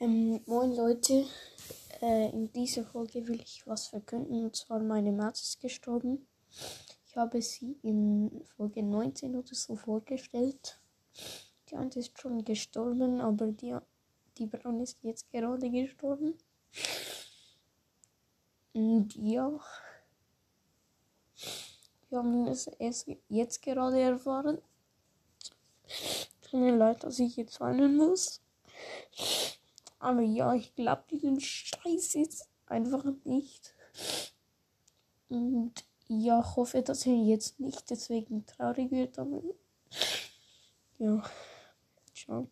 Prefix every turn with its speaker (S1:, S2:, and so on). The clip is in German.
S1: Ähm, moin Leute, äh, in dieser Folge will ich was verkünden und zwar meine Mutter ist gestorben. Ich habe sie in Folge 19 oder so vorgestellt. Die eine ist schon gestorben, aber die, die Braun ist jetzt gerade gestorben. Und ja, wir haben es erst jetzt gerade erfahren. Tut mir leid, dass ich jetzt weinen muss. Aber ja, ich glaube diesen Scheiß jetzt einfach nicht. Und ja, hoffe, dass er jetzt nicht deswegen traurig wird. Aber ja, ciao.